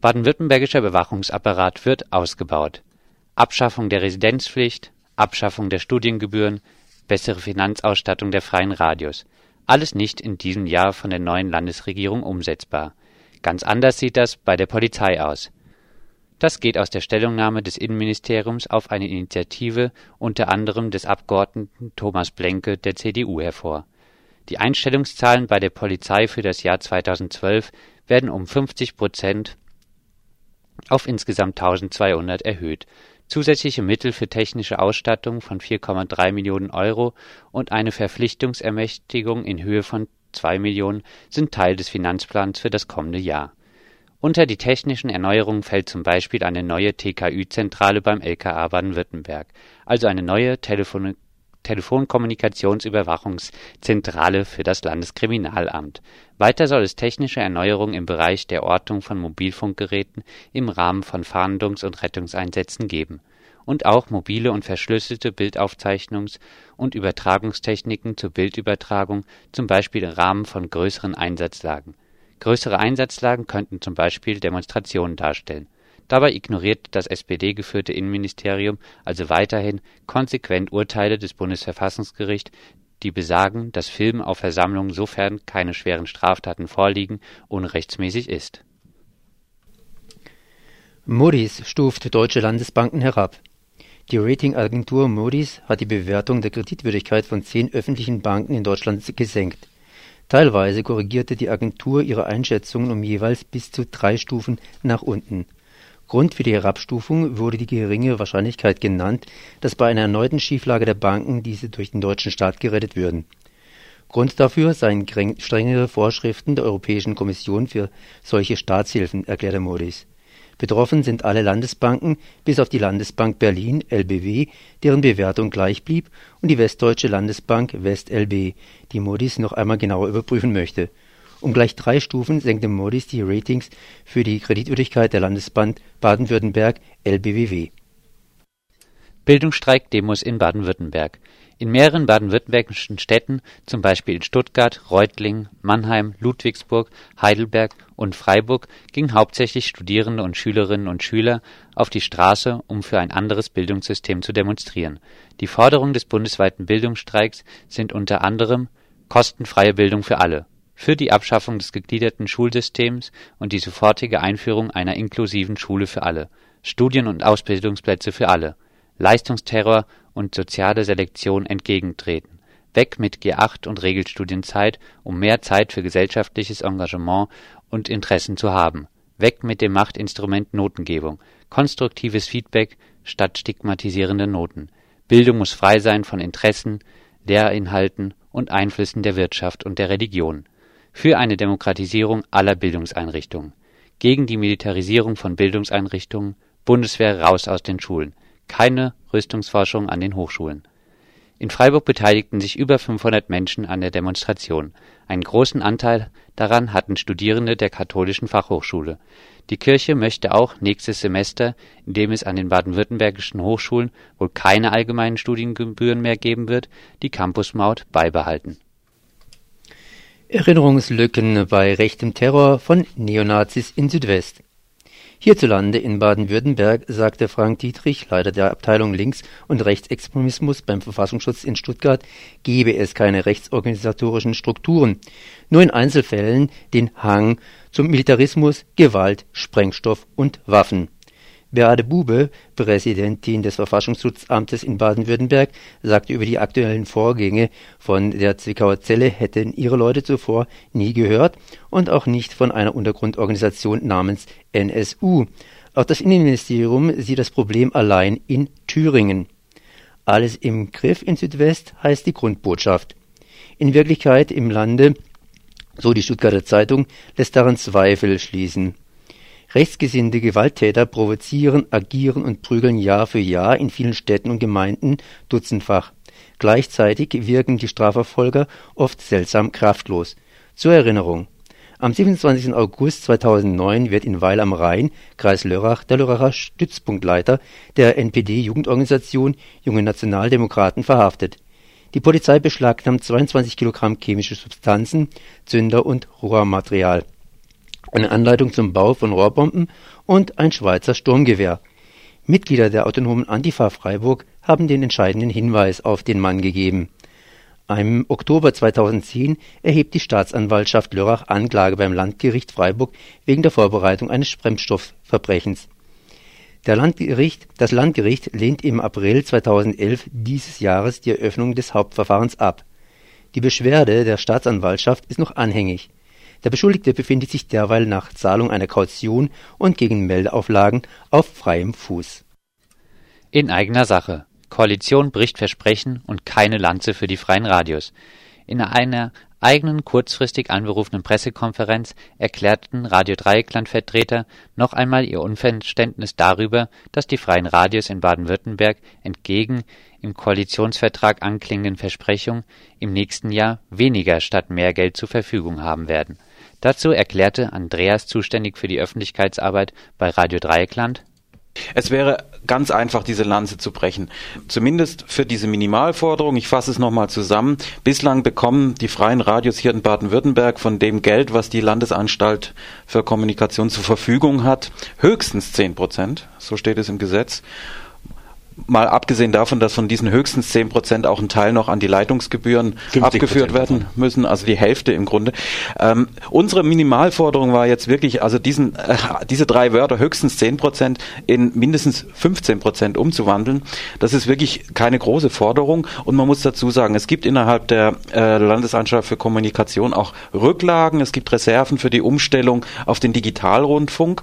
Baden-württembergischer Bewachungsapparat wird ausgebaut. Abschaffung der Residenzpflicht, Abschaffung der Studiengebühren, bessere Finanzausstattung der Freien Radios. Alles nicht in diesem Jahr von der neuen Landesregierung umsetzbar. Ganz anders sieht das bei der Polizei aus. Das geht aus der Stellungnahme des Innenministeriums auf eine Initiative unter anderem des Abgeordneten Thomas Blenke der CDU hervor. Die Einstellungszahlen bei der Polizei für das Jahr 2012 werden um 50 Prozent auf insgesamt 1200 erhöht. Zusätzliche Mittel für technische Ausstattung von 4,3 Millionen Euro und eine Verpflichtungsermächtigung in Höhe von 2 Millionen sind Teil des Finanzplans für das kommende Jahr unter die technischen Erneuerungen fällt zum Beispiel eine neue TKÜ-Zentrale beim LKA Baden-Württemberg, also eine neue Telefon Telefonkommunikationsüberwachungszentrale für das Landeskriminalamt. Weiter soll es technische Erneuerungen im Bereich der Ortung von Mobilfunkgeräten im Rahmen von Fahndungs und Rettungseinsätzen geben und auch mobile und verschlüsselte Bildaufzeichnungs und Übertragungstechniken zur Bildübertragung, zum Beispiel im Rahmen von größeren Einsatzlagen Größere Einsatzlagen könnten zum Beispiel Demonstrationen darstellen. Dabei ignoriert das SPD-geführte Innenministerium also weiterhin konsequent Urteile des Bundesverfassungsgerichts, die besagen, dass Filmen auf Versammlungen, sofern keine schweren Straftaten vorliegen, unrechtsmäßig ist. Moody's stuft deutsche Landesbanken herab. Die Ratingagentur Moody's hat die Bewertung der Kreditwürdigkeit von zehn öffentlichen Banken in Deutschland gesenkt. Teilweise korrigierte die Agentur ihre Einschätzungen um jeweils bis zu drei Stufen nach unten. Grund für die Herabstufung wurde die geringe Wahrscheinlichkeit genannt, dass bei einer erneuten Schieflage der Banken diese durch den deutschen Staat gerettet würden. Grund dafür seien strengere Vorschriften der Europäischen Kommission für solche Staatshilfen, erklärte Modis Betroffen sind alle Landesbanken bis auf die Landesbank Berlin (LBW), deren Bewertung gleich blieb, und die Westdeutsche Landesbank (WestLB), die Moody's noch einmal genauer überprüfen möchte. Um gleich drei Stufen senkte Moody's die Ratings für die Kreditwürdigkeit der Landesbank Baden-Württemberg (LBWW). Bildungsstreik-Demos in Baden-Württemberg in mehreren baden-württembergischen Städten, zum Beispiel in Stuttgart, Reutlingen, Mannheim, Ludwigsburg, Heidelberg und Freiburg, gingen hauptsächlich Studierende und Schülerinnen und Schüler auf die Straße, um für ein anderes Bildungssystem zu demonstrieren. Die Forderungen des bundesweiten Bildungsstreiks sind unter anderem kostenfreie Bildung für alle, für die Abschaffung des gegliederten Schulsystems und die sofortige Einführung einer inklusiven Schule für alle, Studien und Ausbildungsplätze für alle, Leistungsterror und soziale Selektion entgegentreten. Weg mit G8 und Regelstudienzeit, um mehr Zeit für gesellschaftliches Engagement und Interessen zu haben. Weg mit dem Machtinstrument Notengebung. Konstruktives Feedback statt stigmatisierende Noten. Bildung muss frei sein von Interessen, Lehrinhalten und Einflüssen der Wirtschaft und der Religion. Für eine Demokratisierung aller Bildungseinrichtungen. Gegen die Militarisierung von Bildungseinrichtungen. Bundeswehr raus aus den Schulen keine Rüstungsforschung an den Hochschulen. In Freiburg beteiligten sich über 500 Menschen an der Demonstration. Einen großen Anteil daran hatten Studierende der Katholischen Fachhochschule. Die Kirche möchte auch nächstes Semester, in dem es an den baden-württembergischen Hochschulen wohl keine allgemeinen Studiengebühren mehr geben wird, die Campusmaut beibehalten. Erinnerungslücken bei rechtem Terror von Neonazis in Südwest. Hierzulande in Baden-Württemberg sagte Frank Dietrich, Leiter der Abteilung Links- und Rechtsextremismus beim Verfassungsschutz in Stuttgart, gebe es keine rechtsorganisatorischen Strukturen, nur in Einzelfällen den Hang zum Militarismus, Gewalt, Sprengstoff und Waffen Beate Bube, Präsidentin des Verfassungsschutzamtes in Baden-Württemberg, sagte über die aktuellen Vorgänge von der Zwickauer Zelle hätten ihre Leute zuvor nie gehört und auch nicht von einer Untergrundorganisation namens NSU. Auch das Innenministerium sieht das Problem allein in Thüringen. Alles im Griff in Südwest heißt die Grundbotschaft. In Wirklichkeit im Lande, so die Stuttgarter Zeitung, lässt daran Zweifel schließen Rechtsgesinnte Gewalttäter provozieren, agieren und prügeln Jahr für Jahr in vielen Städten und Gemeinden dutzendfach. Gleichzeitig wirken die Strafverfolger oft seltsam kraftlos. Zur Erinnerung: Am 27. August 2009 wird in Weil am Rhein (Kreis Lörrach) der Lörracher Stützpunktleiter der NPD-Jugendorganisation Junge Nationaldemokraten verhaftet. Die Polizei beschlagnahmt 22 Kilogramm chemische Substanzen, Zünder und Rohrmaterial eine Anleitung zum Bau von Rohrbomben und ein Schweizer Sturmgewehr. Mitglieder der autonomen Antifa Freiburg haben den entscheidenden Hinweis auf den Mann gegeben. Im Oktober 2010 erhebt die Staatsanwaltschaft Lörrach Anklage beim Landgericht Freiburg wegen der Vorbereitung eines Fremdstoffverbrechens. Der Landgericht, das Landgericht lehnt im April 2011 dieses Jahres die Eröffnung des Hauptverfahrens ab. Die Beschwerde der Staatsanwaltschaft ist noch anhängig. Der Beschuldigte befindet sich derweil nach Zahlung einer Kaution und gegen Meldeauflagen auf freiem Fuß. In eigener Sache. Koalition bricht Versprechen und keine Lanze für die freien Radios. In einer eigenen kurzfristig anberufenen Pressekonferenz erklärten Radio Dreieckland-Vertreter noch einmal ihr Unverständnis darüber, dass die freien Radios in Baden-Württemberg entgegen im Koalitionsvertrag anklingenden Versprechungen im nächsten Jahr weniger statt mehr Geld zur Verfügung haben werden. Dazu erklärte Andreas, zuständig für die Öffentlichkeitsarbeit bei Radio Dreieckland, es wäre ganz einfach, diese Lanze zu brechen. Zumindest für diese Minimalforderung. Ich fasse es nochmal zusammen. Bislang bekommen die freien Radios hier in Baden-Württemberg von dem Geld, was die Landesanstalt für Kommunikation zur Verfügung hat, höchstens zehn Prozent. So steht es im Gesetz mal abgesehen davon, dass von diesen höchstens 10 Prozent auch ein Teil noch an die Leitungsgebühren abgeführt werden müssen, also die Hälfte im Grunde. Ähm, unsere Minimalforderung war jetzt wirklich, also diesen, äh, diese drei Wörter höchstens 10 Prozent in mindestens 15 Prozent umzuwandeln. Das ist wirklich keine große Forderung und man muss dazu sagen, es gibt innerhalb der äh, Landesanstalt für Kommunikation auch Rücklagen, es gibt Reserven für die Umstellung auf den Digitalrundfunk.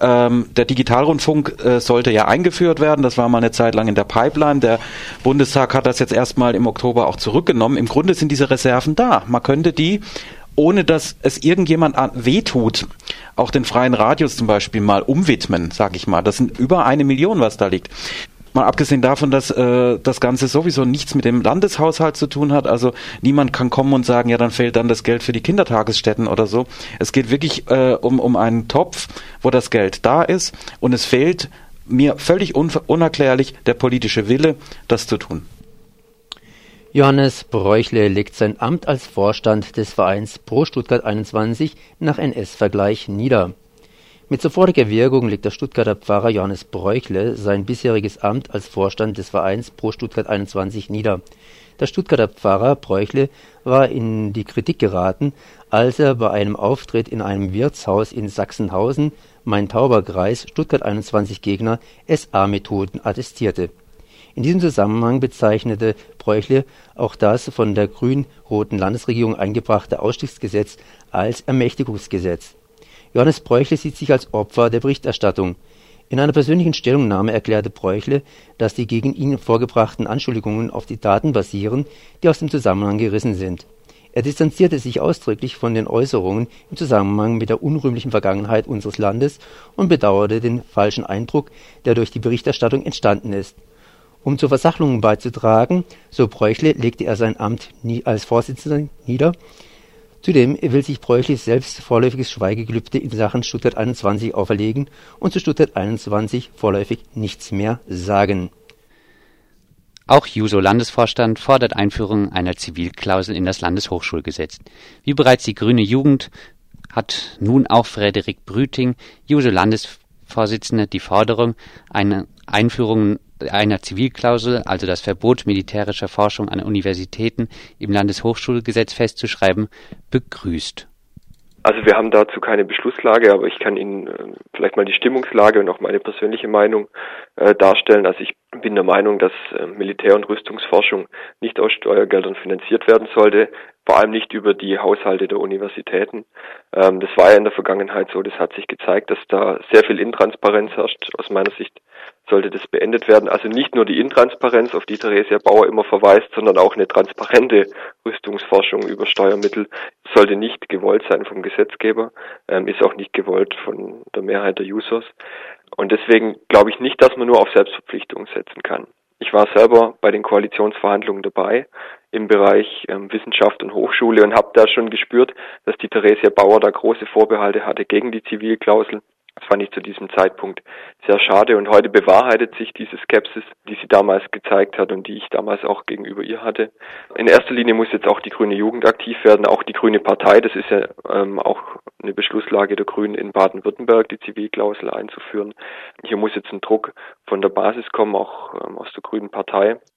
Ähm, der Digitalrundfunk äh, sollte ja eingeführt werden, das war mal eine Zeit Zeit lang in der Pipeline. Der Bundestag hat das jetzt erstmal im Oktober auch zurückgenommen. Im Grunde sind diese Reserven da. Man könnte die ohne dass es irgendjemand wehtut, auch den freien Radios zum Beispiel mal umwidmen, sag ich mal. Das sind über eine Million, was da liegt. Mal abgesehen davon, dass äh, das Ganze sowieso nichts mit dem Landeshaushalt zu tun hat. Also niemand kann kommen und sagen, ja, dann fehlt dann das Geld für die Kindertagesstätten oder so. Es geht wirklich äh, um, um einen Topf, wo das Geld da ist und es fehlt mir völlig unerklärlich der politische Wille, das zu tun. Johannes Bräuchle legt sein Amt als Vorstand des Vereins Pro Stuttgart 21 nach NS-Vergleich nieder. Mit sofortiger Wirkung legt der Stuttgarter Pfarrer Johannes Bräuchle sein bisheriges Amt als Vorstand des Vereins Pro Stuttgart 21 nieder. Der Stuttgarter Pfarrer Bräuchle war in die Kritik geraten, als er bei einem Auftritt in einem Wirtshaus in Sachsenhausen Main-Tauber-Kreis Stuttgart 21 Gegner SA-Methoden attestierte. In diesem Zusammenhang bezeichnete Bräuchle auch das von der grün-roten Landesregierung eingebrachte Ausstiegsgesetz als Ermächtigungsgesetz. Johannes Bräuchle sieht sich als Opfer der Berichterstattung. In einer persönlichen Stellungnahme erklärte Bräuchle, dass die gegen ihn vorgebrachten Anschuldigungen auf die Daten basieren, die aus dem Zusammenhang gerissen sind er distanzierte sich ausdrücklich von den Äußerungen im Zusammenhang mit der unrühmlichen Vergangenheit unseres Landes und bedauerte den falschen Eindruck, der durch die Berichterstattung entstanden ist. Um zur Versachlung beizutragen, so Bräuchle, legte er sein Amt nie als Vorsitzender nieder. Zudem will sich Bräuchle selbst vorläufiges Schweigegelübde in Sachen Stuttgart 21 auferlegen und zu Stuttgart 21 vorläufig nichts mehr sagen auch Juso-Landesvorstand fordert Einführung einer Zivilklausel in das Landeshochschulgesetz. Wie bereits die Grüne Jugend hat nun auch Frederik Brüting, Juso-Landesvorsitzender, die Forderung einer Einführung einer Zivilklausel, also das Verbot militärischer Forschung an Universitäten im Landeshochschulgesetz festzuschreiben, begrüßt also wir haben dazu keine Beschlusslage, aber ich kann Ihnen äh, vielleicht mal die Stimmungslage und auch meine persönliche Meinung äh, darstellen. Also ich bin der Meinung, dass äh, Militär- und Rüstungsforschung nicht aus Steuergeldern finanziert werden sollte, vor allem nicht über die Haushalte der Universitäten. Ähm, das war ja in der Vergangenheit so, das hat sich gezeigt, dass da sehr viel Intransparenz herrscht. Aus meiner Sicht sollte das beendet werden. Also nicht nur die Intransparenz, auf die Theresia Bauer immer verweist, sondern auch eine transparente Rüstungsforschung über Steuermittel sollte nicht gewollt sein vom Gesetzgeber, ähm, ist auch nicht gewollt von der Mehrheit der Users. Und deswegen glaube ich nicht, dass man nur auf Selbstverpflichtungen setzen kann. Ich war selber bei den Koalitionsverhandlungen dabei im Bereich ähm, Wissenschaft und Hochschule und habe da schon gespürt, dass die Theresia Bauer da große Vorbehalte hatte gegen die Zivilklausel Das fand ich zu diesem Zeitpunkt sehr schade und heute bewahrheitet sich diese Skepsis, die sie damals gezeigt hat und die ich damals auch gegenüber ihr hatte. In erster Linie muss jetzt auch die grüne Jugend aktiv werden, auch die grüne Partei. Das ist ja ähm, auch eine Beschlusslage der Grünen in Baden-Württemberg, die Zivilklausel einzuführen. Hier muss jetzt ein Druck von der Basis kommen, auch ähm, aus der grünen Partei.